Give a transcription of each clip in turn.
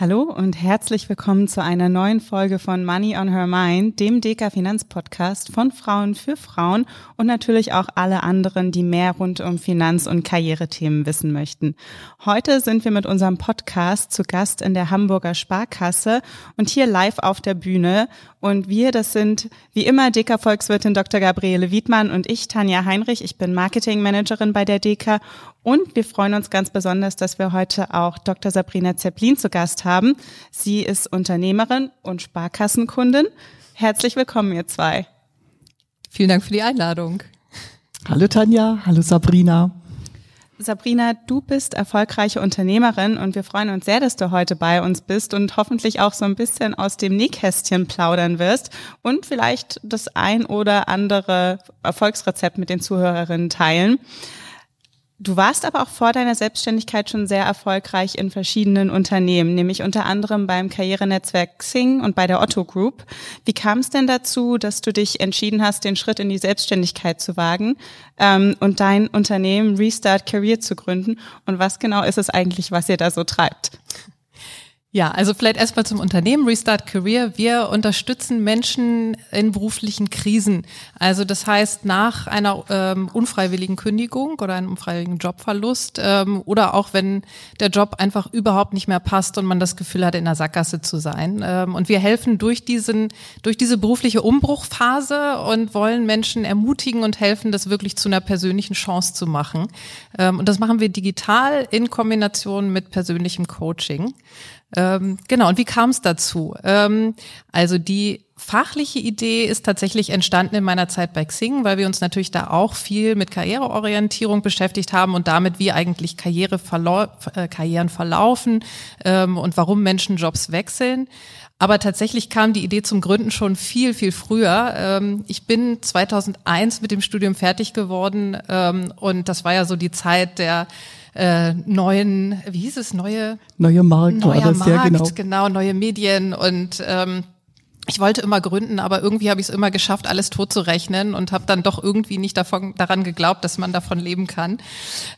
Hallo und herzlich willkommen zu einer neuen Folge von Money on Her Mind, dem DK Finanzpodcast von Frauen für Frauen und natürlich auch alle anderen, die mehr rund um Finanz- und Karrierethemen wissen möchten. Heute sind wir mit unserem Podcast zu Gast in der Hamburger Sparkasse und hier live auf der Bühne. Und wir, das sind wie immer DK Volkswirtin Dr. Gabriele Wiedmann und ich, Tanja Heinrich. Ich bin Marketingmanagerin bei der DK und wir freuen uns ganz besonders, dass wir heute auch Dr. Sabrina Zeppelin zu Gast haben. Sie ist Unternehmerin und Sparkassenkundin. Herzlich willkommen, ihr zwei. Vielen Dank für die Einladung. Hallo Tanja, hallo Sabrina. Sabrina, du bist erfolgreiche Unternehmerin und wir freuen uns sehr, dass du heute bei uns bist und hoffentlich auch so ein bisschen aus dem Nähkästchen plaudern wirst und vielleicht das ein oder andere Erfolgsrezept mit den Zuhörerinnen teilen. Du warst aber auch vor deiner Selbstständigkeit schon sehr erfolgreich in verschiedenen Unternehmen, nämlich unter anderem beim Karrierenetzwerk Xing und bei der Otto Group. Wie kam es denn dazu, dass du dich entschieden hast, den Schritt in die Selbstständigkeit zu wagen ähm, und dein Unternehmen Restart Career zu gründen? Und was genau ist es eigentlich, was ihr da so treibt? Ja, also vielleicht erstmal zum Unternehmen Restart Career. Wir unterstützen Menschen in beruflichen Krisen. Also das heißt nach einer ähm, unfreiwilligen Kündigung oder einem unfreiwilligen Jobverlust ähm, oder auch wenn der Job einfach überhaupt nicht mehr passt und man das Gefühl hat, in der Sackgasse zu sein. Ähm, und wir helfen durch diesen, durch diese berufliche Umbruchphase und wollen Menschen ermutigen und helfen, das wirklich zu einer persönlichen Chance zu machen. Ähm, und das machen wir digital in Kombination mit persönlichem Coaching. Ähm, genau, und wie kam es dazu? Ähm, also die fachliche Idee ist tatsächlich entstanden in meiner Zeit bei Xing, weil wir uns natürlich da auch viel mit Karriereorientierung beschäftigt haben und damit, wie eigentlich Karriere verlau äh, Karrieren verlaufen ähm, und warum Menschen Jobs wechseln. Aber tatsächlich kam die Idee zum Gründen schon viel, viel früher. Ähm, ich bin 2001 mit dem Studium fertig geworden ähm, und das war ja so die Zeit der äh, neuen, wie hieß es, neue neue Markt neuer war das Markt, ja genau. genau, neue Medien und ähm, ich wollte immer gründen, aber irgendwie habe ich es immer geschafft, alles tot zu rechnen und habe dann doch irgendwie nicht davon, daran geglaubt, dass man davon leben kann.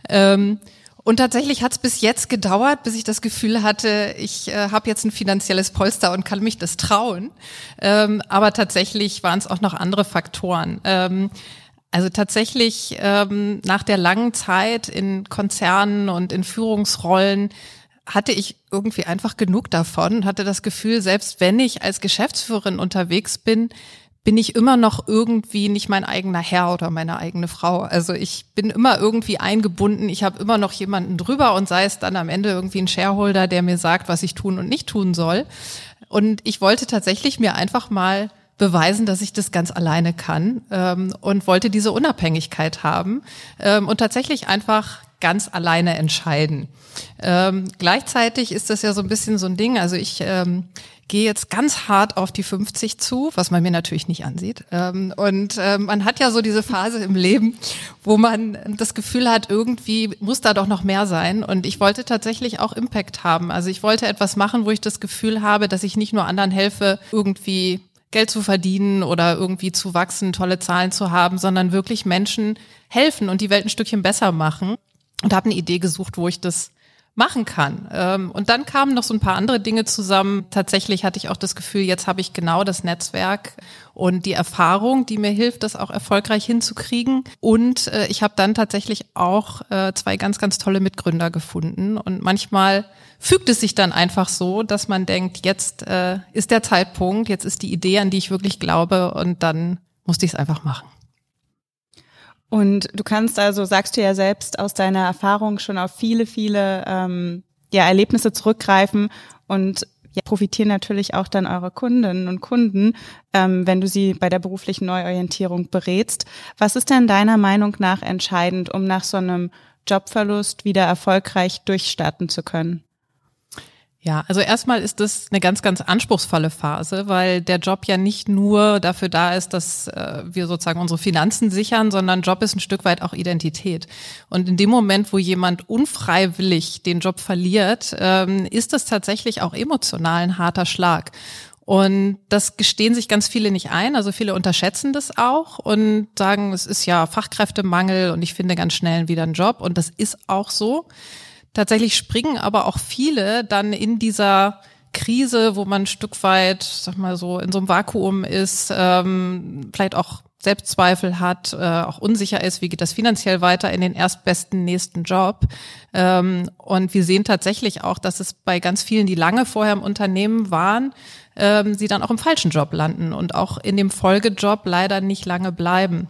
Ähm, und tatsächlich hat es bis jetzt gedauert, bis ich das Gefühl hatte, ich äh, habe jetzt ein finanzielles Polster und kann mich das trauen. Ähm, aber tatsächlich waren es auch noch andere Faktoren. Ähm, also tatsächlich ähm, nach der langen Zeit in Konzernen und in Führungsrollen hatte ich irgendwie einfach genug davon, hatte das Gefühl, selbst wenn ich als Geschäftsführerin unterwegs bin, bin ich immer noch irgendwie nicht mein eigener Herr oder meine eigene Frau. Also ich bin immer irgendwie eingebunden. Ich habe immer noch jemanden drüber und sei es dann am Ende irgendwie ein Shareholder, der mir sagt, was ich tun und nicht tun soll. Und ich wollte tatsächlich mir einfach mal beweisen, dass ich das ganz alleine kann ähm, und wollte diese Unabhängigkeit haben ähm, und tatsächlich einfach ganz alleine entscheiden. Ähm, gleichzeitig ist das ja so ein bisschen so ein Ding. Also ich ähm, gehe jetzt ganz hart auf die 50 zu, was man mir natürlich nicht ansieht. Ähm, und äh, man hat ja so diese Phase im Leben, wo man das Gefühl hat, irgendwie muss da doch noch mehr sein. Und ich wollte tatsächlich auch Impact haben. Also ich wollte etwas machen, wo ich das Gefühl habe, dass ich nicht nur anderen helfe, irgendwie Geld zu verdienen oder irgendwie zu wachsen, tolle Zahlen zu haben, sondern wirklich Menschen helfen und die Welt ein Stückchen besser machen. Und habe eine Idee gesucht, wo ich das machen kann. Ähm, und dann kamen noch so ein paar andere Dinge zusammen. Tatsächlich hatte ich auch das Gefühl, jetzt habe ich genau das Netzwerk und die Erfahrung, die mir hilft, das auch erfolgreich hinzukriegen. Und äh, ich habe dann tatsächlich auch äh, zwei ganz, ganz tolle Mitgründer gefunden. Und manchmal fügt es sich dann einfach so, dass man denkt, jetzt äh, ist der Zeitpunkt, jetzt ist die Idee, an die ich wirklich glaube und dann musste ich es einfach machen. Und du kannst also, sagst du ja selbst aus deiner Erfahrung schon auf viele, viele ähm, ja, Erlebnisse zurückgreifen und ja, profitieren natürlich auch dann eure Kundinnen und Kunden, ähm, wenn du sie bei der beruflichen Neuorientierung berätst. Was ist denn deiner Meinung nach entscheidend, um nach so einem Jobverlust wieder erfolgreich durchstarten zu können? Ja, also erstmal ist das eine ganz, ganz anspruchsvolle Phase, weil der Job ja nicht nur dafür da ist, dass äh, wir sozusagen unsere Finanzen sichern, sondern Job ist ein Stück weit auch Identität. Und in dem Moment, wo jemand unfreiwillig den Job verliert, ähm, ist das tatsächlich auch emotional ein harter Schlag. Und das gestehen sich ganz viele nicht ein. Also viele unterschätzen das auch und sagen, es ist ja Fachkräftemangel und ich finde ganz schnell wieder einen Job. Und das ist auch so. Tatsächlich springen aber auch viele dann in dieser Krise, wo man ein Stück weit, sag mal so, in so einem Vakuum ist, ähm, vielleicht auch Selbstzweifel hat, äh, auch unsicher ist, wie geht das finanziell weiter in den erstbesten nächsten Job. Ähm, und wir sehen tatsächlich auch, dass es bei ganz vielen, die lange vorher im Unternehmen waren, ähm, sie dann auch im falschen Job landen und auch in dem Folgejob leider nicht lange bleiben.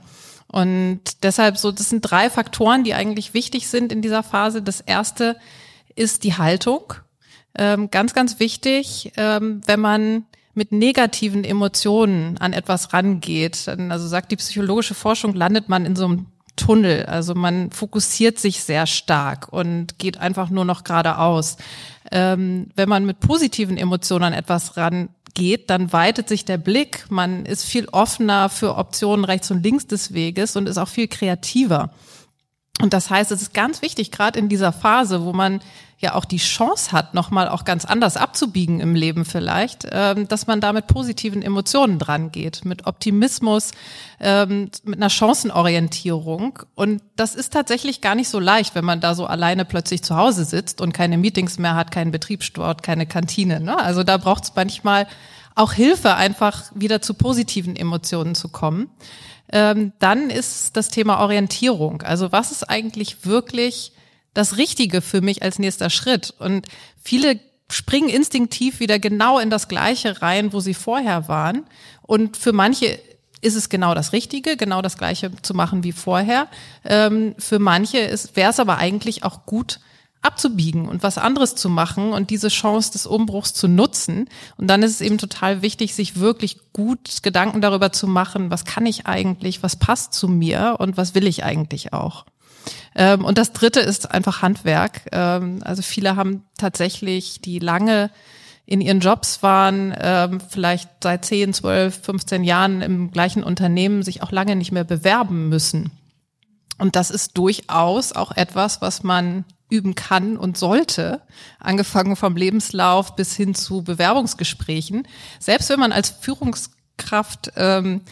Und deshalb so, das sind drei Faktoren, die eigentlich wichtig sind in dieser Phase. Das erste ist die Haltung. Ähm, ganz, ganz wichtig, ähm, wenn man mit negativen Emotionen an etwas rangeht. Also sagt die psychologische Forschung, landet man in so einem Tunnel. Also man fokussiert sich sehr stark und geht einfach nur noch geradeaus. Ähm, wenn man mit positiven Emotionen an etwas ran geht, dann weitet sich der Blick. Man ist viel offener für Optionen rechts und links des Weges und ist auch viel kreativer. Und das heißt, es ist ganz wichtig, gerade in dieser Phase, wo man ja auch die Chance hat, nochmal auch ganz anders abzubiegen im Leben vielleicht, ähm, dass man da mit positiven Emotionen dran geht, mit Optimismus, ähm, mit einer Chancenorientierung. Und das ist tatsächlich gar nicht so leicht, wenn man da so alleine plötzlich zu Hause sitzt und keine Meetings mehr hat, keinen Betriebssport, keine Kantine. Ne? Also da braucht es manchmal auch Hilfe, einfach wieder zu positiven Emotionen zu kommen. Ähm, dann ist das Thema Orientierung. Also was ist eigentlich wirklich das Richtige für mich als nächster Schritt? Und viele springen instinktiv wieder genau in das Gleiche rein, wo sie vorher waren. Und für manche ist es genau das Richtige, genau das Gleiche zu machen wie vorher. Ähm, für manche wäre es aber eigentlich auch gut, abzubiegen und was anderes zu machen und diese Chance des Umbruchs zu nutzen. Und dann ist es eben total wichtig, sich wirklich gut Gedanken darüber zu machen, was kann ich eigentlich, was passt zu mir und was will ich eigentlich auch. Ähm, und das Dritte ist einfach Handwerk. Ähm, also viele haben tatsächlich, die lange in ihren Jobs waren, ähm, vielleicht seit 10, 12, 15 Jahren im gleichen Unternehmen, sich auch lange nicht mehr bewerben müssen. Und das ist durchaus auch etwas, was man üben kann und sollte, angefangen vom Lebenslauf bis hin zu Bewerbungsgesprächen. Selbst wenn man als Führungskraft ähm,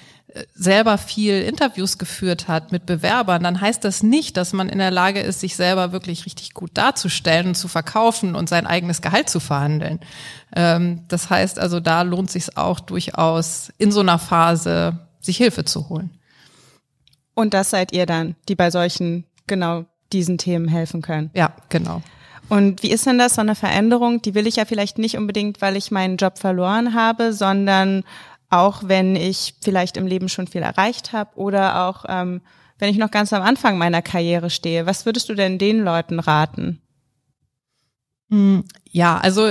selber viel Interviews geführt hat mit Bewerbern, dann heißt das nicht, dass man in der Lage ist, sich selber wirklich richtig gut darzustellen zu verkaufen und sein eigenes Gehalt zu verhandeln. Ähm, das heißt also, da lohnt sich auch durchaus in so einer Phase, sich Hilfe zu holen. Und das seid ihr dann, die bei solchen genau diesen Themen helfen können. Ja, genau. Und wie ist denn das, so eine Veränderung? Die will ich ja vielleicht nicht unbedingt, weil ich meinen Job verloren habe, sondern auch wenn ich vielleicht im Leben schon viel erreicht habe oder auch ähm, wenn ich noch ganz am Anfang meiner Karriere stehe. Was würdest du denn den Leuten raten? Hm, ja, also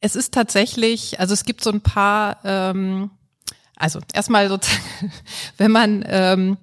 es ist tatsächlich, also es gibt so ein paar, ähm, also erstmal sozusagen, wenn man ähm,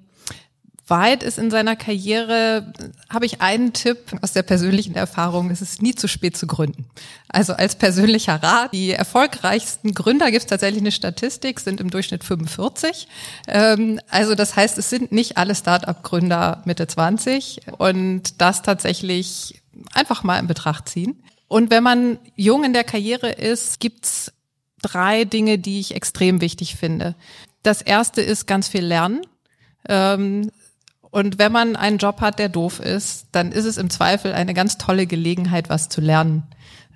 weit ist in seiner Karriere, habe ich einen Tipp aus der persönlichen Erfahrung, es ist nie zu spät zu gründen. Also als persönlicher Rat, die erfolgreichsten Gründer gibt es tatsächlich eine Statistik, sind im Durchschnitt 45. Ähm, also das heißt, es sind nicht alle Start-up-Gründer Mitte 20 und das tatsächlich einfach mal in Betracht ziehen. Und wenn man jung in der Karriere ist, gibt's drei Dinge, die ich extrem wichtig finde. Das erste ist ganz viel lernen. Ähm, und wenn man einen Job hat, der doof ist, dann ist es im Zweifel eine ganz tolle Gelegenheit, was zu lernen.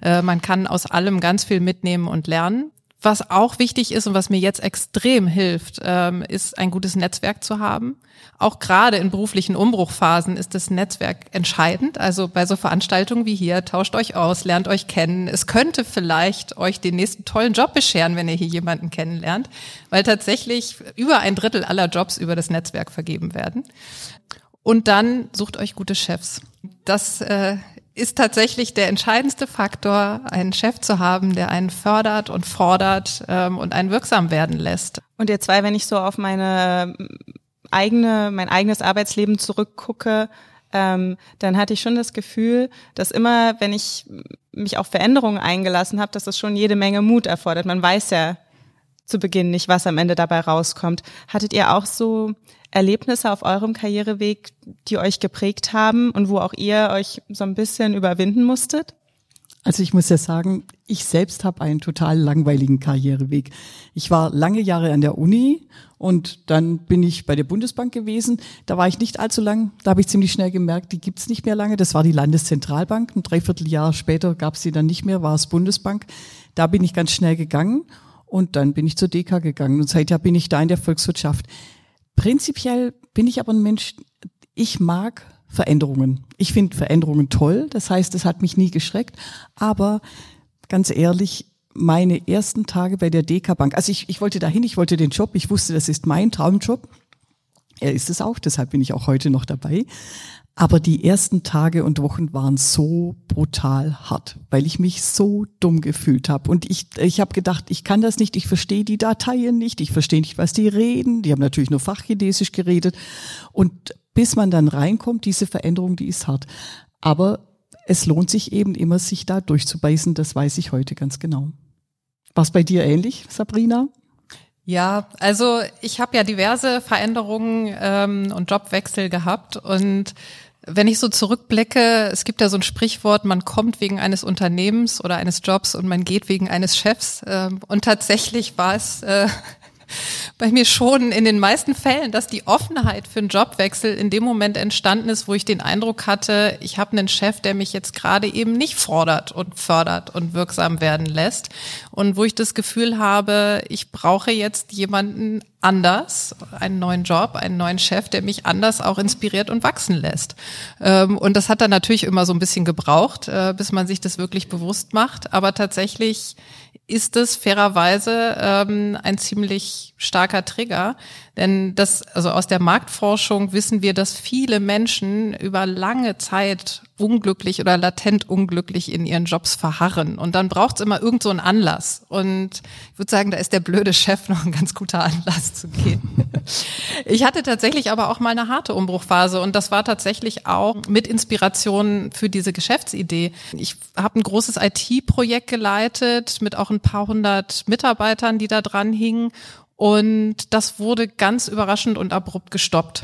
Äh, man kann aus allem ganz viel mitnehmen und lernen. Was auch wichtig ist und was mir jetzt extrem hilft, ähm, ist ein gutes Netzwerk zu haben. Auch gerade in beruflichen Umbruchphasen ist das Netzwerk entscheidend. Also bei so Veranstaltungen wie hier, tauscht euch aus, lernt euch kennen. Es könnte vielleicht euch den nächsten tollen Job bescheren, wenn ihr hier jemanden kennenlernt, weil tatsächlich über ein Drittel aller Jobs über das Netzwerk vergeben werden. Und dann sucht euch gute Chefs. Das äh, ist tatsächlich der entscheidendste Faktor, einen Chef zu haben, der einen fördert und fordert ähm, und einen wirksam werden lässt. Und ihr zwei, wenn ich so auf meine ähm, eigene, mein eigenes Arbeitsleben zurückgucke, ähm, dann hatte ich schon das Gefühl, dass immer, wenn ich mich auf Veränderungen eingelassen habe, dass das schon jede Menge Mut erfordert. Man weiß ja zu Beginn nicht, was am Ende dabei rauskommt. Hattet ihr auch so Erlebnisse auf eurem Karriereweg, die euch geprägt haben und wo auch ihr euch so ein bisschen überwinden musstet? Also ich muss ja sagen, ich selbst habe einen total langweiligen Karriereweg. Ich war lange Jahre an der Uni und dann bin ich bei der Bundesbank gewesen. Da war ich nicht allzu lang. Da habe ich ziemlich schnell gemerkt, die gibt's nicht mehr lange. Das war die Landeszentralbank. Ein Dreivierteljahr später gab's sie dann nicht mehr, war es Bundesbank. Da bin ich ganz schnell gegangen und dann bin ich zur DK gegangen. Und seither bin ich da in der Volkswirtschaft. Prinzipiell bin ich aber ein Mensch, ich mag Veränderungen. Ich finde Veränderungen toll, das heißt, es hat mich nie geschreckt, aber ganz ehrlich, meine ersten Tage bei der DK Bank, also ich, ich wollte dahin, ich wollte den Job, ich wusste, das ist mein Traumjob. Er ist es auch, deshalb bin ich auch heute noch dabei. Aber die ersten Tage und Wochen waren so brutal hart, weil ich mich so dumm gefühlt habe. Und ich, ich habe gedacht, ich kann das nicht, ich verstehe die Dateien nicht, ich verstehe nicht, was die reden. Die haben natürlich nur Fachchinesisch geredet. Und bis man dann reinkommt, diese Veränderung, die ist hart. Aber es lohnt sich eben immer, sich da durchzubeißen, das weiß ich heute ganz genau. War es bei dir ähnlich, Sabrina? Ja, also ich habe ja diverse Veränderungen ähm, und Jobwechsel gehabt und wenn ich so zurückblicke, es gibt ja so ein Sprichwort, man kommt wegen eines Unternehmens oder eines Jobs und man geht wegen eines Chefs. Ähm, und tatsächlich war es äh, bei mir schon in den meisten Fällen, dass die Offenheit für einen Jobwechsel in dem Moment entstanden ist, wo ich den Eindruck hatte, ich habe einen Chef, der mich jetzt gerade eben nicht fordert und fördert und wirksam werden lässt und wo ich das Gefühl habe, ich brauche jetzt jemanden anders, einen neuen Job, einen neuen Chef, der mich anders auch inspiriert und wachsen lässt. Ähm, und das hat dann natürlich immer so ein bisschen gebraucht, äh, bis man sich das wirklich bewusst macht. Aber tatsächlich ist es fairerweise ähm, ein ziemlich starker Trigger. Denn das, also aus der Marktforschung wissen wir, dass viele Menschen über lange Zeit unglücklich oder latent unglücklich in ihren Jobs verharren. Und dann braucht es immer irgend so einen Anlass. Und ich würde sagen, da ist der blöde Chef noch ein ganz guter Anlass zu gehen. ich hatte tatsächlich aber auch mal eine harte Umbruchphase und das war tatsächlich auch mit Inspiration für diese Geschäftsidee. Ich habe ein großes IT-Projekt geleitet mit auch ein paar hundert Mitarbeitern, die da dran hingen. Und das wurde ganz überraschend und abrupt gestoppt.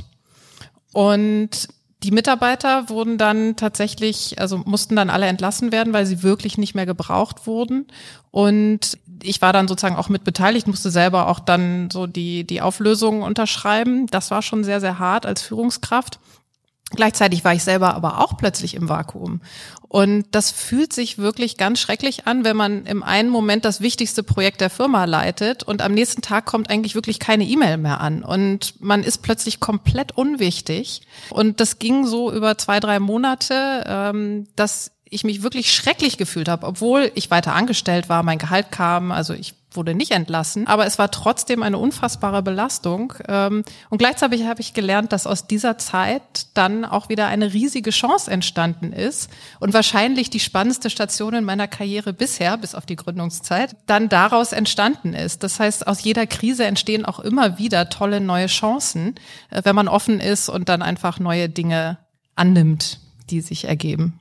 Und die Mitarbeiter wurden dann tatsächlich, also mussten dann alle entlassen werden, weil sie wirklich nicht mehr gebraucht wurden. Und ich war dann sozusagen auch mit beteiligt, musste selber auch dann so die, die Auflösungen unterschreiben. Das war schon sehr, sehr hart als Führungskraft. Gleichzeitig war ich selber aber auch plötzlich im Vakuum. Und das fühlt sich wirklich ganz schrecklich an, wenn man im einen Moment das wichtigste Projekt der Firma leitet und am nächsten Tag kommt eigentlich wirklich keine E-Mail mehr an und man ist plötzlich komplett unwichtig. Und das ging so über zwei, drei Monate, ähm, dass ich mich wirklich schrecklich gefühlt habe, obwohl ich weiter angestellt war, mein Gehalt kam, also ich wurde nicht entlassen, aber es war trotzdem eine unfassbare Belastung. Ähm, und gleichzeitig habe ich gelernt, dass aus dieser Zeit dann auch wieder eine riesige Chance entstanden ist und wahrscheinlich die spannendste Station in meiner Karriere bisher, bis auf die Gründungszeit, dann daraus entstanden ist. Das heißt, aus jeder Krise entstehen auch immer wieder tolle neue Chancen, äh, wenn man offen ist und dann einfach neue Dinge annimmt, die sich ergeben.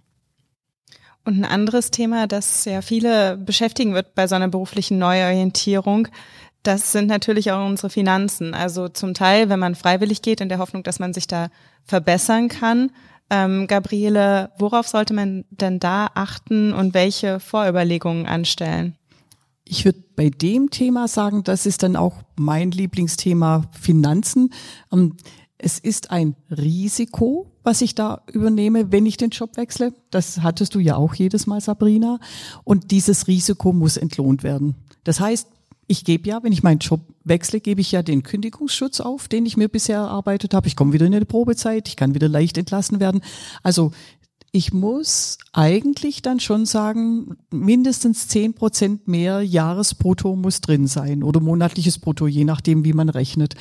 Und ein anderes Thema, das ja viele beschäftigen wird bei so einer beruflichen Neuorientierung, das sind natürlich auch unsere Finanzen. Also zum Teil, wenn man freiwillig geht, in der Hoffnung, dass man sich da verbessern kann. Ähm, Gabriele, worauf sollte man denn da achten und welche Vorüberlegungen anstellen? Ich würde bei dem Thema sagen, das ist dann auch mein Lieblingsthema Finanzen. Ähm, es ist ein Risiko, was ich da übernehme, wenn ich den Job wechsle. Das hattest du ja auch jedes Mal, Sabrina. Und dieses Risiko muss entlohnt werden. Das heißt, ich gebe ja, wenn ich meinen Job wechsle, gebe ich ja den Kündigungsschutz auf, den ich mir bisher erarbeitet habe. Ich komme wieder in eine Probezeit, ich kann wieder leicht entlassen werden. Also ich muss eigentlich dann schon sagen, mindestens zehn Prozent mehr Jahresbrutto muss drin sein oder monatliches Brutto, je nachdem, wie man rechnet.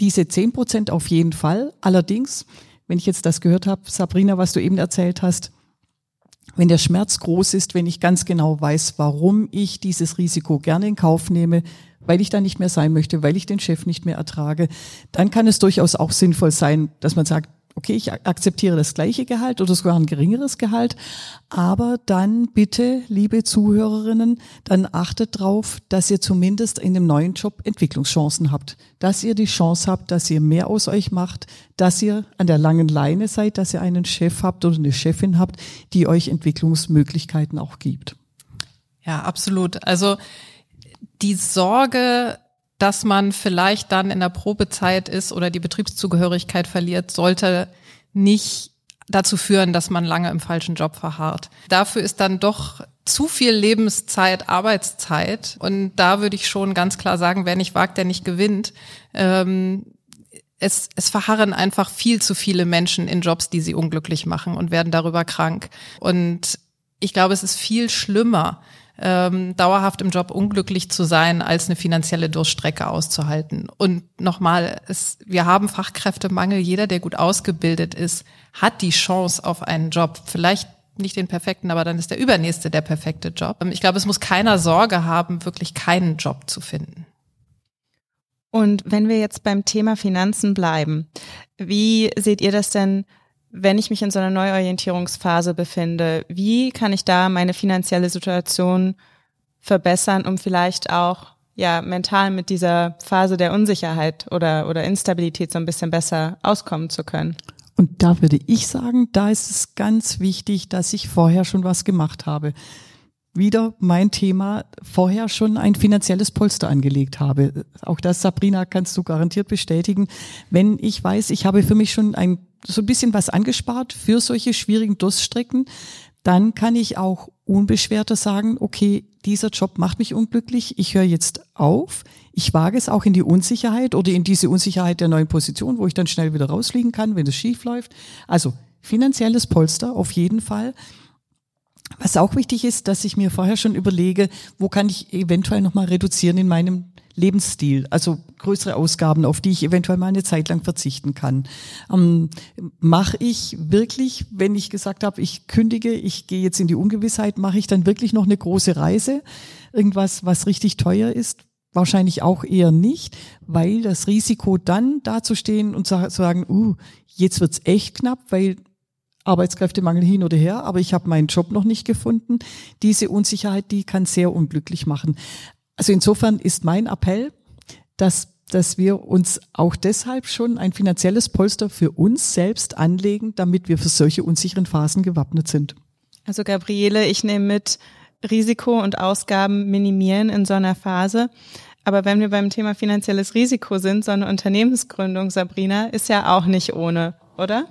Diese zehn Prozent auf jeden Fall. Allerdings, wenn ich jetzt das gehört habe, Sabrina, was du eben erzählt hast, wenn der Schmerz groß ist, wenn ich ganz genau weiß, warum ich dieses Risiko gerne in Kauf nehme, weil ich da nicht mehr sein möchte, weil ich den Chef nicht mehr ertrage, dann kann es durchaus auch sinnvoll sein, dass man sagt, okay, ich akzeptiere das gleiche Gehalt oder sogar ein geringeres Gehalt, aber dann bitte, liebe Zuhörerinnen, dann achtet drauf, dass ihr zumindest in dem neuen Job Entwicklungschancen habt, dass ihr die Chance habt, dass ihr mehr aus euch macht, dass ihr an der langen Leine seid, dass ihr einen Chef habt oder eine Chefin habt, die euch Entwicklungsmöglichkeiten auch gibt. Ja, absolut. Also die Sorge, dass man vielleicht dann in der Probezeit ist oder die Betriebszugehörigkeit verliert, sollte nicht dazu führen, dass man lange im falschen Job verharrt. Dafür ist dann doch zu viel Lebenszeit, Arbeitszeit. Und da würde ich schon ganz klar sagen, wer nicht wagt, der nicht gewinnt. Ähm, es, es verharren einfach viel zu viele Menschen in Jobs, die sie unglücklich machen und werden darüber krank. Und ich glaube, es ist viel schlimmer, ähm, dauerhaft im Job unglücklich zu sein, als eine finanzielle Durststrecke auszuhalten. Und nochmal, es, wir haben Fachkräftemangel. Jeder, der gut ausgebildet ist, hat die Chance auf einen Job. Vielleicht nicht den perfekten, aber dann ist der übernächste der perfekte Job. Ich glaube, es muss keiner Sorge haben, wirklich keinen Job zu finden. Und wenn wir jetzt beim Thema Finanzen bleiben, wie seht ihr das denn wenn ich mich in so einer Neuorientierungsphase befinde, wie kann ich da meine finanzielle Situation verbessern, um vielleicht auch ja mental mit dieser Phase der Unsicherheit oder oder Instabilität so ein bisschen besser auskommen zu können? Und da würde ich sagen, da ist es ganz wichtig, dass ich vorher schon was gemacht habe wieder mein Thema, vorher schon ein finanzielles Polster angelegt habe. Auch das, Sabrina, kannst du garantiert bestätigen. Wenn ich weiß, ich habe für mich schon ein, so ein bisschen was angespart für solche schwierigen Durststrecken, dann kann ich auch unbeschwerter sagen, okay, dieser Job macht mich unglücklich, ich höre jetzt auf, ich wage es auch in die Unsicherheit oder in diese Unsicherheit der neuen Position, wo ich dann schnell wieder rausfliegen kann, wenn es schief läuft. Also finanzielles Polster auf jeden Fall. Was auch wichtig ist, dass ich mir vorher schon überlege, wo kann ich eventuell nochmal reduzieren in meinem Lebensstil, also größere Ausgaben, auf die ich eventuell mal eine Zeit lang verzichten kann. Ähm, mache ich wirklich, wenn ich gesagt habe, ich kündige, ich gehe jetzt in die Ungewissheit, mache ich dann wirklich noch eine große Reise? Irgendwas, was richtig teuer ist? Wahrscheinlich auch eher nicht, weil das Risiko dann dazustehen und zu sagen, uh, jetzt wird's echt knapp, weil Arbeitskräftemangel hin oder her, aber ich habe meinen Job noch nicht gefunden. Diese Unsicherheit, die kann sehr unglücklich machen. Also insofern ist mein Appell, dass dass wir uns auch deshalb schon ein finanzielles Polster für uns selbst anlegen, damit wir für solche unsicheren Phasen gewappnet sind. Also Gabriele, ich nehme mit Risiko und Ausgaben minimieren in so einer Phase. Aber wenn wir beim Thema finanzielles Risiko sind, so eine Unternehmensgründung, Sabrina, ist ja auch nicht ohne, oder?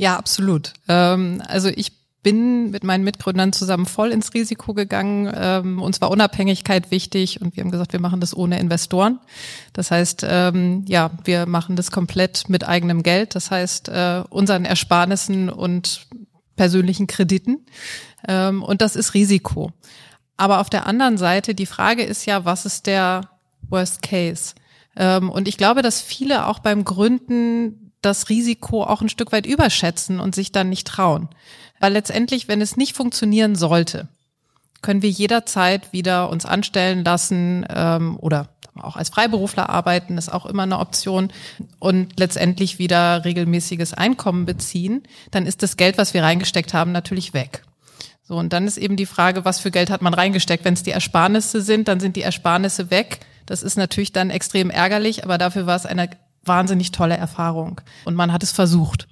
Ja, absolut. Ähm, also ich bin mit meinen Mitgründern zusammen voll ins Risiko gegangen. Ähm, uns war Unabhängigkeit wichtig und wir haben gesagt, wir machen das ohne Investoren. Das heißt, ähm, ja, wir machen das komplett mit eigenem Geld. Das heißt, äh, unseren Ersparnissen und persönlichen Krediten. Ähm, und das ist Risiko. Aber auf der anderen Seite, die Frage ist ja, was ist der Worst Case? Ähm, und ich glaube, dass viele auch beim Gründen das Risiko auch ein Stück weit überschätzen und sich dann nicht trauen. Weil letztendlich, wenn es nicht funktionieren sollte, können wir jederzeit wieder uns anstellen lassen ähm, oder auch als Freiberufler arbeiten, ist auch immer eine Option und letztendlich wieder regelmäßiges Einkommen beziehen, dann ist das Geld, was wir reingesteckt haben, natürlich weg. So, und dann ist eben die Frage, was für Geld hat man reingesteckt? Wenn es die Ersparnisse sind, dann sind die Ersparnisse weg. Das ist natürlich dann extrem ärgerlich, aber dafür war es eine wahnsinnig tolle Erfahrung. Und man hat es versucht.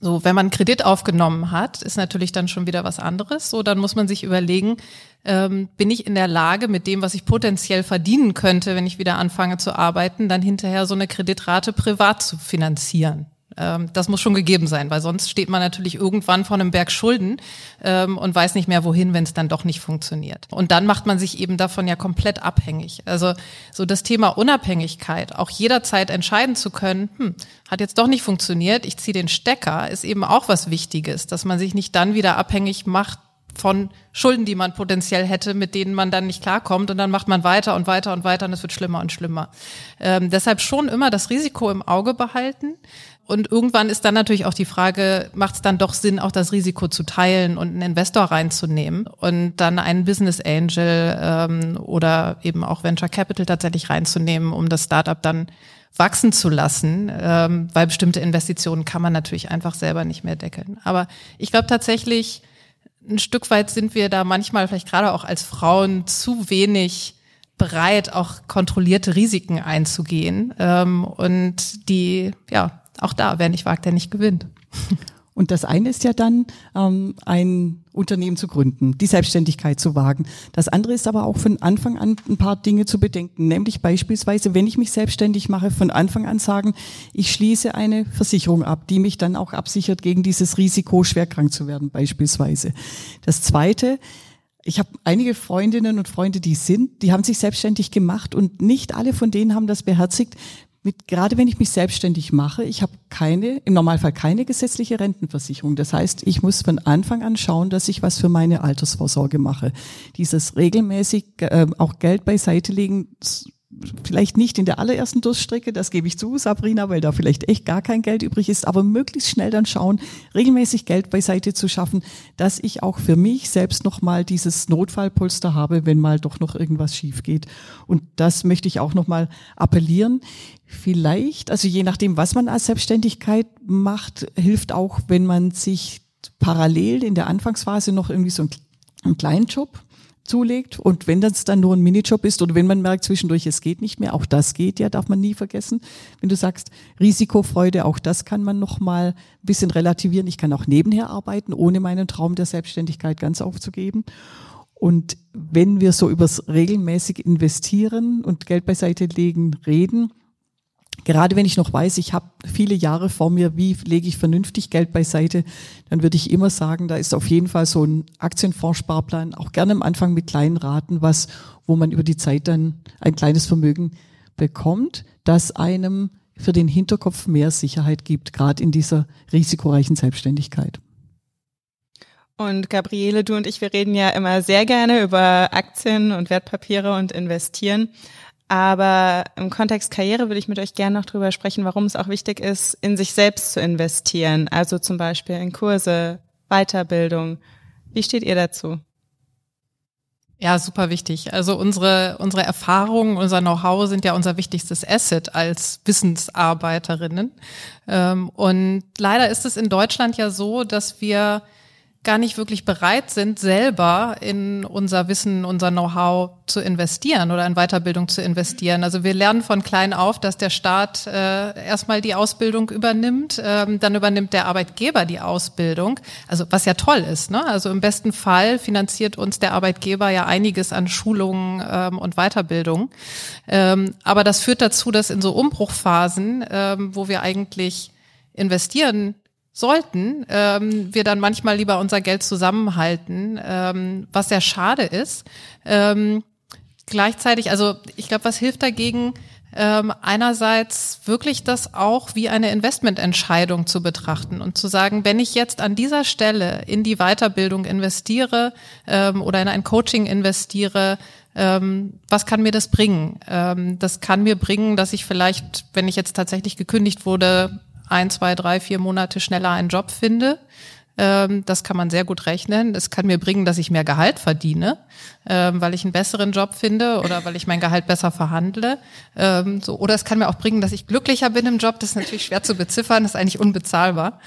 So, wenn man Kredit aufgenommen hat, ist natürlich dann schon wieder was anderes. So, dann muss man sich überlegen, ähm, bin ich in der Lage, mit dem, was ich potenziell verdienen könnte, wenn ich wieder anfange zu arbeiten, dann hinterher so eine Kreditrate privat zu finanzieren. Ähm, das muss schon gegeben sein, weil sonst steht man natürlich irgendwann vor einem Berg Schulden ähm, und weiß nicht mehr wohin, wenn es dann doch nicht funktioniert. Und dann macht man sich eben davon ja komplett abhängig. Also so das Thema Unabhängigkeit, auch jederzeit entscheiden zu können, hm, hat jetzt doch nicht funktioniert, ich ziehe den Stecker, ist eben auch was Wichtiges, dass man sich nicht dann wieder abhängig macht von Schulden, die man potenziell hätte, mit denen man dann nicht klarkommt und dann macht man weiter und weiter und weiter und es wird schlimmer und schlimmer. Ähm, deshalb schon immer das Risiko im Auge behalten, und irgendwann ist dann natürlich auch die Frage, macht es dann doch Sinn, auch das Risiko zu teilen und einen Investor reinzunehmen und dann einen Business Angel ähm, oder eben auch Venture Capital tatsächlich reinzunehmen, um das Startup dann wachsen zu lassen, ähm, weil bestimmte Investitionen kann man natürlich einfach selber nicht mehr deckeln. Aber ich glaube tatsächlich, ein Stück weit sind wir da manchmal vielleicht gerade auch als Frauen zu wenig bereit, auch kontrollierte Risiken einzugehen. Ähm, und die, ja, auch da, wer nicht wagt, der nicht gewinnt. Und das eine ist ja dann, ähm, ein Unternehmen zu gründen, die Selbstständigkeit zu wagen. Das andere ist aber auch von Anfang an ein paar Dinge zu bedenken, nämlich beispielsweise, wenn ich mich selbstständig mache, von Anfang an sagen, ich schließe eine Versicherung ab, die mich dann auch absichert gegen dieses Risiko, schwer krank zu werden beispielsweise. Das zweite, ich habe einige Freundinnen und Freunde, die sind, die haben sich selbstständig gemacht und nicht alle von denen haben das beherzigt, mit, gerade wenn ich mich selbstständig mache, ich habe keine, im Normalfall keine gesetzliche Rentenversicherung. Das heißt, ich muss von Anfang an schauen, dass ich was für meine Altersvorsorge mache. Dieses regelmäßig äh, auch Geld beiseite legen, vielleicht nicht in der allerersten Durststrecke, das gebe ich zu, Sabrina, weil da vielleicht echt gar kein Geld übrig ist, aber möglichst schnell dann schauen, regelmäßig Geld beiseite zu schaffen, dass ich auch für mich selbst nochmal dieses Notfallpolster habe, wenn mal doch noch irgendwas schief geht. Und das möchte ich auch nochmal appellieren. Vielleicht, also je nachdem, was man als Selbstständigkeit macht, hilft auch, wenn man sich parallel in der Anfangsphase noch irgendwie so einen kleinen Job zulegt und wenn das dann nur ein Minijob ist oder wenn man merkt zwischendurch, es geht nicht mehr, auch das geht ja, darf man nie vergessen. Wenn du sagst Risikofreude, auch das kann man noch mal ein bisschen relativieren. Ich kann auch nebenher arbeiten, ohne meinen Traum der Selbstständigkeit ganz aufzugeben. Und wenn wir so übers regelmäßig investieren und Geld beiseite legen reden, gerade wenn ich noch weiß, ich habe viele Jahre vor mir, wie lege ich vernünftig Geld beiseite, dann würde ich immer sagen, da ist auf jeden Fall so ein Aktienfondssparplan, auch gerne am Anfang mit kleinen Raten, was, wo man über die Zeit dann ein kleines Vermögen bekommt, das einem für den Hinterkopf mehr Sicherheit gibt, gerade in dieser risikoreichen Selbstständigkeit. Und Gabriele, du und ich, wir reden ja immer sehr gerne über Aktien und Wertpapiere und investieren. Aber im Kontext Karriere würde ich mit euch gerne noch drüber sprechen, warum es auch wichtig ist, in sich selbst zu investieren. Also zum Beispiel in Kurse, Weiterbildung. Wie steht ihr dazu? Ja, super wichtig. Also unsere, unsere Erfahrungen, unser Know-how sind ja unser wichtigstes Asset als Wissensarbeiterinnen. Ähm, und leider ist es in Deutschland ja so, dass wir gar nicht wirklich bereit sind, selber in unser Wissen, unser Know-how zu investieren oder in Weiterbildung zu investieren. Also wir lernen von klein auf, dass der Staat äh, erstmal die Ausbildung übernimmt, ähm, dann übernimmt der Arbeitgeber die Ausbildung. Also was ja toll ist. Ne? Also im besten Fall finanziert uns der Arbeitgeber ja einiges an Schulungen ähm, und Weiterbildung. Ähm, aber das führt dazu, dass in so Umbruchphasen, ähm, wo wir eigentlich investieren sollten, ähm, wir dann manchmal lieber unser Geld zusammenhalten, ähm, was sehr schade ist. Ähm, gleichzeitig, also ich glaube, was hilft dagegen, ähm, einerseits wirklich das auch wie eine Investmententscheidung zu betrachten und zu sagen, wenn ich jetzt an dieser Stelle in die Weiterbildung investiere ähm, oder in ein Coaching investiere, ähm, was kann mir das bringen? Ähm, das kann mir bringen, dass ich vielleicht, wenn ich jetzt tatsächlich gekündigt wurde, ein, zwei, drei, vier Monate schneller einen Job finde. Ähm, das kann man sehr gut rechnen. Es kann mir bringen, dass ich mehr Gehalt verdiene, ähm, weil ich einen besseren Job finde oder weil ich mein Gehalt besser verhandle. Ähm, so, oder es kann mir auch bringen, dass ich glücklicher bin im Job. Das ist natürlich schwer zu beziffern, das ist eigentlich unbezahlbar.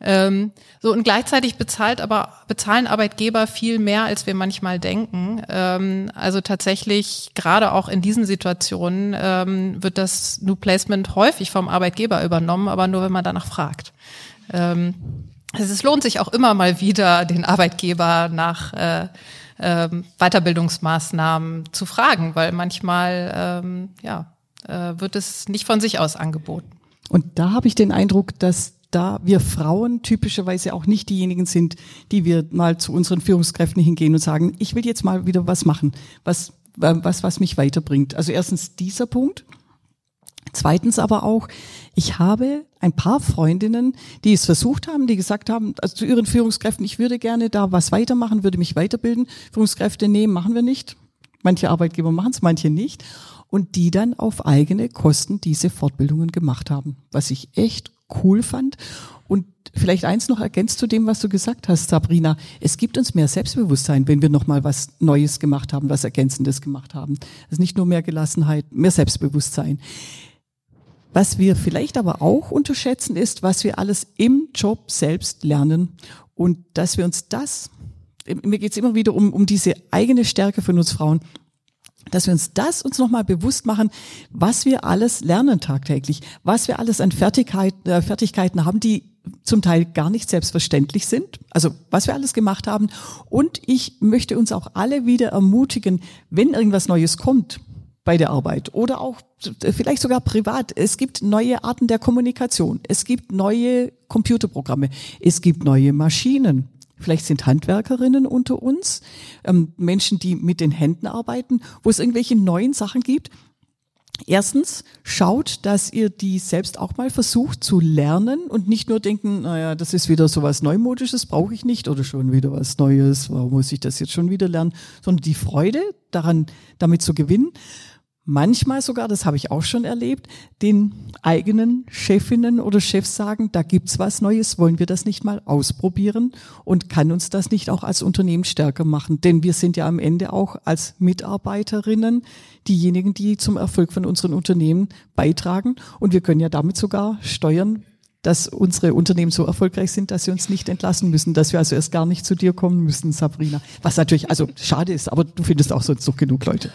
Ähm, so und gleichzeitig bezahlt aber bezahlen Arbeitgeber viel mehr, als wir manchmal denken. Ähm, also tatsächlich gerade auch in diesen Situationen ähm, wird das New Placement häufig vom Arbeitgeber übernommen, aber nur wenn man danach fragt. Also es lohnt sich auch immer mal wieder, den Arbeitgeber nach äh, äh, Weiterbildungsmaßnahmen zu fragen, weil manchmal ähm, ja äh, wird es nicht von sich aus angeboten. Und da habe ich den Eindruck, dass da wir Frauen typischerweise auch nicht diejenigen sind, die wir mal zu unseren Führungskräften hingehen und sagen, ich will jetzt mal wieder was machen, was, was, was mich weiterbringt. Also erstens dieser Punkt. Zweitens aber auch, ich habe ein paar Freundinnen, die es versucht haben, die gesagt haben, also zu ihren Führungskräften, ich würde gerne da was weitermachen, würde mich weiterbilden. Führungskräfte, nee, machen wir nicht. Manche Arbeitgeber machen es, manche nicht. Und die dann auf eigene Kosten diese Fortbildungen gemacht haben, was ich echt cool fand. Und vielleicht eins noch ergänzt zu dem, was du gesagt hast, Sabrina. Es gibt uns mehr Selbstbewusstsein, wenn wir nochmal was Neues gemacht haben, was Ergänzendes gemacht haben. Ist nicht nur mehr Gelassenheit, mehr Selbstbewusstsein. Was wir vielleicht aber auch unterschätzen, ist, was wir alles im Job selbst lernen und dass wir uns das, mir geht es immer wieder um, um diese eigene Stärke von uns Frauen, dass wir uns das uns nochmal bewusst machen, was wir alles lernen tagtäglich, was wir alles an Fertigkeit, äh, Fertigkeiten haben, die zum Teil gar nicht selbstverständlich sind, also was wir alles gemacht haben. Und ich möchte uns auch alle wieder ermutigen, wenn irgendwas Neues kommt bei der Arbeit oder auch vielleicht sogar privat. Es gibt neue Arten der Kommunikation. Es gibt neue Computerprogramme. Es gibt neue Maschinen. Vielleicht sind Handwerkerinnen unter uns, ähm, Menschen, die mit den Händen arbeiten, wo es irgendwelche neuen Sachen gibt. Erstens, schaut, dass ihr die selbst auch mal versucht zu lernen und nicht nur denken, naja, das ist wieder so was Neumodisches, brauche ich nicht oder schon wieder was Neues, warum muss ich das jetzt schon wieder lernen, sondern die Freude daran, damit zu gewinnen manchmal sogar, das habe ich auch schon erlebt, den eigenen Chefinnen oder Chefs sagen, da gibt's was Neues, wollen wir das nicht mal ausprobieren und kann uns das nicht auch als Unternehmen stärker machen? Denn wir sind ja am Ende auch als Mitarbeiterinnen diejenigen, die zum Erfolg von unseren Unternehmen beitragen und wir können ja damit sogar steuern, dass unsere Unternehmen so erfolgreich sind, dass sie uns nicht entlassen müssen, dass wir also erst gar nicht zu dir kommen müssen, Sabrina. Was natürlich also schade ist, aber du findest auch sonst noch genug Leute.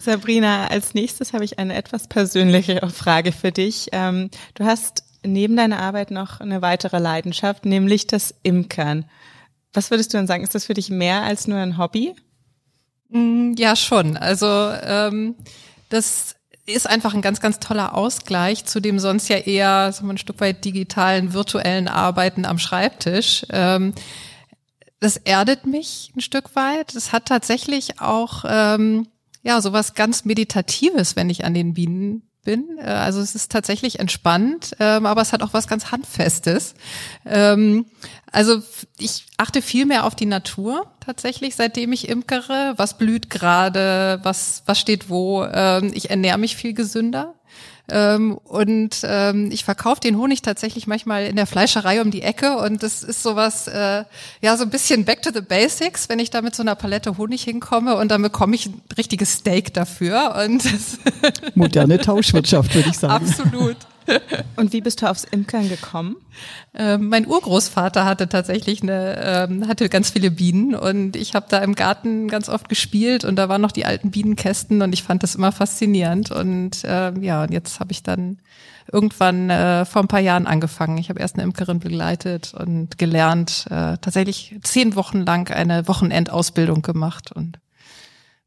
Sabrina, als nächstes habe ich eine etwas persönlichere Frage für dich. Ähm, du hast neben deiner Arbeit noch eine weitere Leidenschaft, nämlich das Imkern. Was würdest du denn sagen? Ist das für dich mehr als nur ein Hobby? Mm, ja, schon. Also ähm, das ist einfach ein ganz, ganz toller Ausgleich zu dem sonst ja eher so ein Stück weit digitalen, virtuellen Arbeiten am Schreibtisch. Ähm, das erdet mich ein Stück weit. Es hat tatsächlich auch ähm, ja, sowas ganz Meditatives, wenn ich an den Bienen bin. Äh, also es ist tatsächlich entspannt, ähm, aber es hat auch was ganz Handfestes. Ähm, also ich achte viel mehr auf die Natur tatsächlich, seitdem ich imkere. Was blüht gerade, was, was steht wo. Ähm, ich ernähre mich viel gesünder. Ähm, und ähm, ich verkaufe den Honig tatsächlich manchmal in der Fleischerei um die Ecke und das ist sowas, äh, ja, so ein bisschen back to the basics, wenn ich da mit so einer Palette Honig hinkomme und dann bekomme ich ein richtiges Steak dafür. Und Moderne Tauschwirtschaft, würde ich sagen. Absolut. Und wie bist du aufs Imkern gekommen? Ähm, mein Urgroßvater hatte tatsächlich eine, ähm, hatte ganz viele Bienen und ich habe da im Garten ganz oft gespielt und da waren noch die alten Bienenkästen und ich fand das immer faszinierend und äh, ja, und jetzt habe ich dann irgendwann äh, vor ein paar Jahren angefangen. Ich habe erst eine Imkerin begleitet und gelernt, äh, tatsächlich zehn Wochen lang eine Wochenendausbildung gemacht und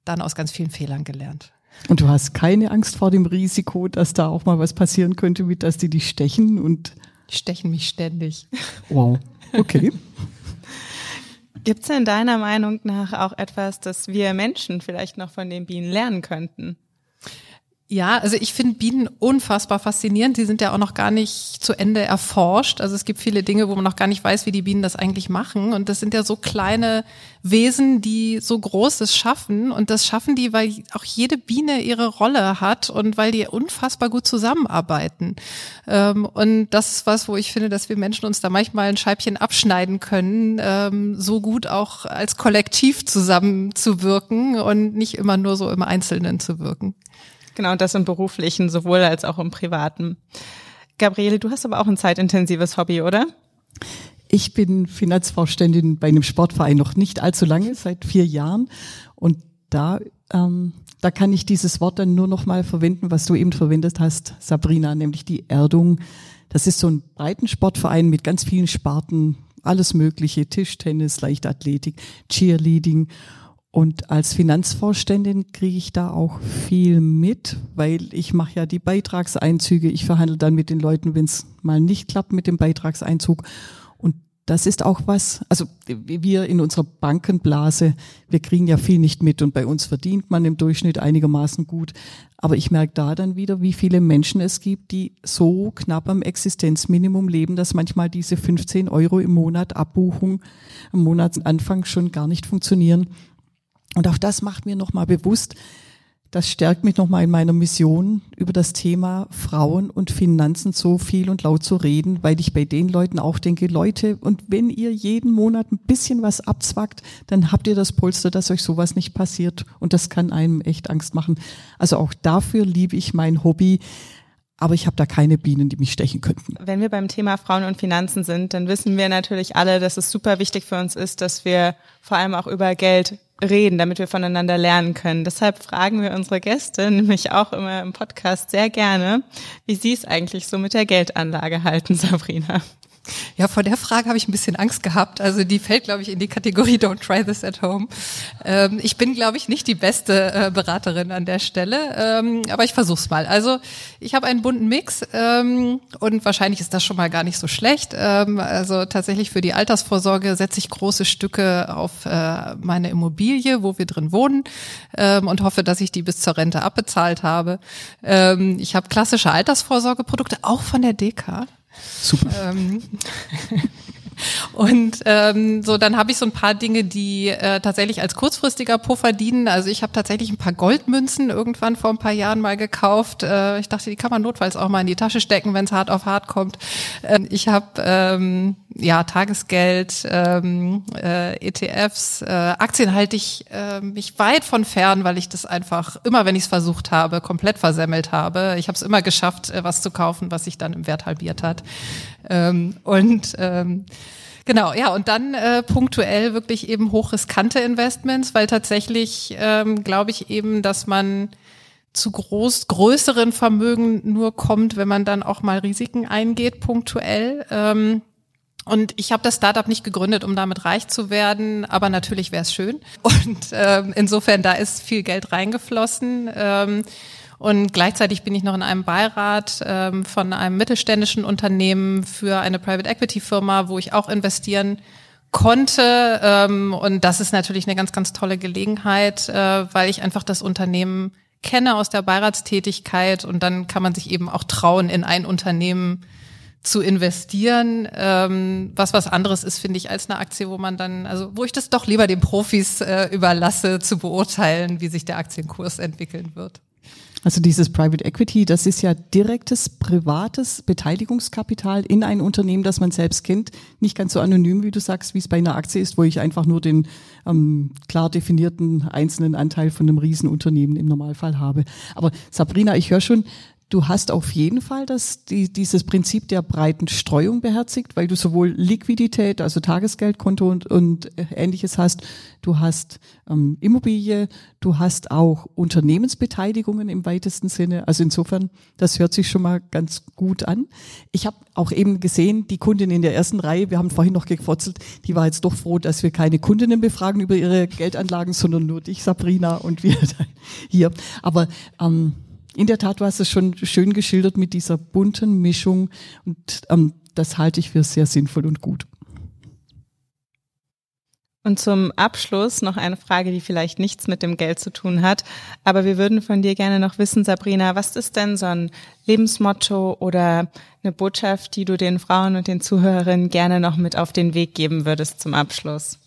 dann aus ganz vielen Fehlern gelernt. Und du hast keine Angst vor dem Risiko, dass da auch mal was passieren könnte, wie dass die dich stechen und die stechen mich ständig. Wow. Okay. Gibt es denn deiner Meinung nach auch etwas, das wir Menschen vielleicht noch von den Bienen lernen könnten? Ja, also ich finde Bienen unfassbar faszinierend. Sie sind ja auch noch gar nicht zu Ende erforscht. Also es gibt viele Dinge, wo man noch gar nicht weiß, wie die Bienen das eigentlich machen. Und das sind ja so kleine Wesen, die so Großes schaffen. Und das schaffen die, weil auch jede Biene ihre Rolle hat und weil die unfassbar gut zusammenarbeiten. Ähm, und das ist was, wo ich finde, dass wir Menschen uns da manchmal ein Scheibchen abschneiden können, ähm, so gut auch als Kollektiv zusammenzuwirken und nicht immer nur so im Einzelnen zu wirken. Genau, das im beruflichen, sowohl als auch im privaten. Gabriele, du hast aber auch ein zeitintensives Hobby, oder? Ich bin Finanzvorständin bei einem Sportverein noch nicht allzu lange, seit vier Jahren. Und da, ähm, da kann ich dieses Wort dann nur noch mal verwenden, was du eben verwendet hast, Sabrina, nämlich die Erdung. Das ist so ein Breitensportverein mit ganz vielen Sparten, alles Mögliche, Tischtennis, Leichtathletik, Cheerleading. Und als Finanzvorständin kriege ich da auch viel mit, weil ich mache ja die Beitragseinzüge. Ich verhandle dann mit den Leuten, wenn es mal nicht klappt mit dem Beitragseinzug. Und das ist auch was, also wir in unserer Bankenblase, wir kriegen ja viel nicht mit und bei uns verdient man im Durchschnitt einigermaßen gut. Aber ich merke da dann wieder, wie viele Menschen es gibt, die so knapp am Existenzminimum leben, dass manchmal diese 15 Euro im Monat Abbuchung am Monatsanfang schon gar nicht funktionieren. Und auch das macht mir nochmal bewusst, das stärkt mich nochmal in meiner Mission, über das Thema Frauen und Finanzen so viel und laut zu reden, weil ich bei den Leuten auch denke, Leute, und wenn ihr jeden Monat ein bisschen was abzwackt, dann habt ihr das Polster, dass euch sowas nicht passiert. Und das kann einem echt Angst machen. Also auch dafür liebe ich mein Hobby, aber ich habe da keine Bienen, die mich stechen könnten. Wenn wir beim Thema Frauen und Finanzen sind, dann wissen wir natürlich alle, dass es super wichtig für uns ist, dass wir vor allem auch über Geld reden, damit wir voneinander lernen können. Deshalb fragen wir unsere Gäste, nämlich auch immer im Podcast sehr gerne, wie sie es eigentlich so mit der Geldanlage halten, Sabrina. Ja, vor der Frage habe ich ein bisschen Angst gehabt. Also die fällt, glaube ich, in die Kategorie Don't try this at home. Ähm, ich bin, glaube ich, nicht die beste äh, Beraterin an der Stelle, ähm, aber ich versuch's mal. Also ich habe einen bunten Mix ähm, und wahrscheinlich ist das schon mal gar nicht so schlecht. Ähm, also tatsächlich für die Altersvorsorge setze ich große Stücke auf äh, meine Immobilie, wo wir drin wohnen ähm, und hoffe, dass ich die bis zur Rente abbezahlt habe. Ähm, ich habe klassische Altersvorsorgeprodukte, auch von der DK. Super. Ähm, und ähm, so, dann habe ich so ein paar Dinge, die äh, tatsächlich als kurzfristiger Puffer dienen. Also ich habe tatsächlich ein paar Goldmünzen irgendwann vor ein paar Jahren mal gekauft. Äh, ich dachte, die kann man notfalls auch mal in die Tasche stecken, wenn es hart auf hart kommt. Ähm, ich habe ähm, ja Tagesgeld, ähm, äh, ETFs, äh, Aktien halte ich äh, mich weit von fern, weil ich das einfach immer, wenn ich es versucht habe, komplett versemmelt habe. Ich habe es immer geschafft, äh, was zu kaufen, was sich dann im Wert halbiert hat. Ähm, und ähm, Genau, ja, und dann äh, punktuell wirklich eben hochriskante Investments, weil tatsächlich ähm, glaube ich eben, dass man zu groß, größeren Vermögen nur kommt, wenn man dann auch mal Risiken eingeht, punktuell. Ähm, und ich habe das Startup nicht gegründet, um damit reich zu werden, aber natürlich wäre es schön. Und ähm, insofern, da ist viel Geld reingeflossen. Ähm, und gleichzeitig bin ich noch in einem Beirat ähm, von einem mittelständischen Unternehmen für eine Private Equity Firma, wo ich auch investieren konnte. Ähm, und das ist natürlich eine ganz, ganz tolle Gelegenheit, äh, weil ich einfach das Unternehmen kenne aus der Beiratstätigkeit und dann kann man sich eben auch trauen, in ein Unternehmen zu investieren, ähm, was was anderes ist, finde ich, als eine Aktie, wo man dann, also wo ich das doch lieber den Profis äh, überlasse, zu beurteilen, wie sich der Aktienkurs entwickeln wird. Also dieses Private Equity, das ist ja direktes privates Beteiligungskapital in ein Unternehmen, das man selbst kennt. Nicht ganz so anonym, wie du sagst, wie es bei einer Aktie ist, wo ich einfach nur den ähm, klar definierten einzelnen Anteil von einem Riesenunternehmen im Normalfall habe. Aber Sabrina, ich höre schon, Du hast auf jeden Fall das, die, dieses Prinzip der breiten Streuung beherzigt, weil du sowohl Liquidität, also Tagesgeldkonto und, und ähnliches hast. Du hast ähm, Immobilie, du hast auch Unternehmensbeteiligungen im weitesten Sinne. Also insofern, das hört sich schon mal ganz gut an. Ich habe auch eben gesehen, die Kundin in der ersten Reihe, wir haben vorhin noch gefotzelt, die war jetzt doch froh, dass wir keine Kundinnen befragen über ihre Geldanlagen, sondern nur dich, Sabrina, und wir hier. Aber ähm, in der Tat, hast es schon schön geschildert mit dieser bunten Mischung und ähm, das halte ich für sehr sinnvoll und gut. Und zum Abschluss noch eine Frage, die vielleicht nichts mit dem Geld zu tun hat, aber wir würden von dir gerne noch wissen, Sabrina, was ist denn so ein Lebensmotto oder eine Botschaft, die du den Frauen und den Zuhörerinnen gerne noch mit auf den Weg geben würdest zum Abschluss?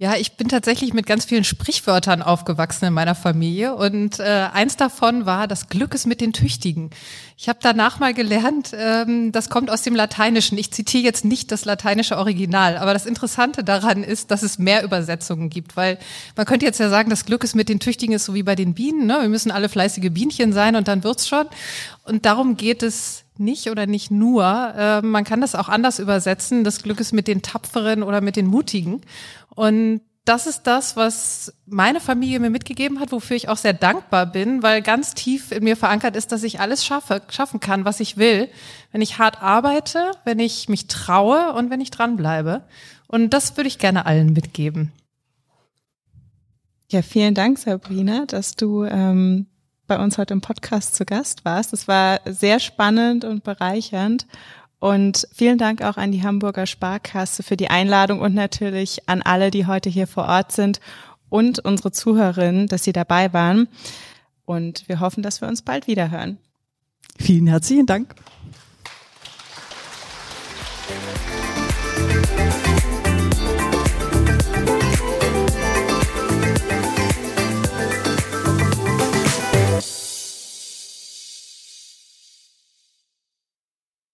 Ja, ich bin tatsächlich mit ganz vielen Sprichwörtern aufgewachsen in meiner Familie und äh, eins davon war, das Glück ist mit den Tüchtigen. Ich habe danach mal gelernt, ähm, das kommt aus dem Lateinischen. Ich zitiere jetzt nicht das lateinische Original, aber das Interessante daran ist, dass es mehr Übersetzungen gibt, weil man könnte jetzt ja sagen, das Glück ist mit den Tüchtigen ist so wie bei den Bienen. Ne? Wir müssen alle fleißige Bienchen sein und dann wird's schon. Und darum geht es nicht oder nicht nur. Äh, man kann das auch anders übersetzen. Das Glück ist mit den Tapferen oder mit den Mutigen. Und das ist das, was meine Familie mir mitgegeben hat, wofür ich auch sehr dankbar bin, weil ganz tief in mir verankert ist, dass ich alles schaffe, schaffen kann, was ich will, wenn ich hart arbeite, wenn ich mich traue und wenn ich dranbleibe. Und das würde ich gerne allen mitgeben. Ja, vielen Dank, Sabrina, dass du ähm, bei uns heute im Podcast zu Gast warst. Es war sehr spannend und bereichernd. Und vielen Dank auch an die Hamburger Sparkasse für die Einladung und natürlich an alle, die heute hier vor Ort sind und unsere Zuhörerinnen, dass sie dabei waren. Und wir hoffen, dass wir uns bald wieder hören. Vielen herzlichen Dank.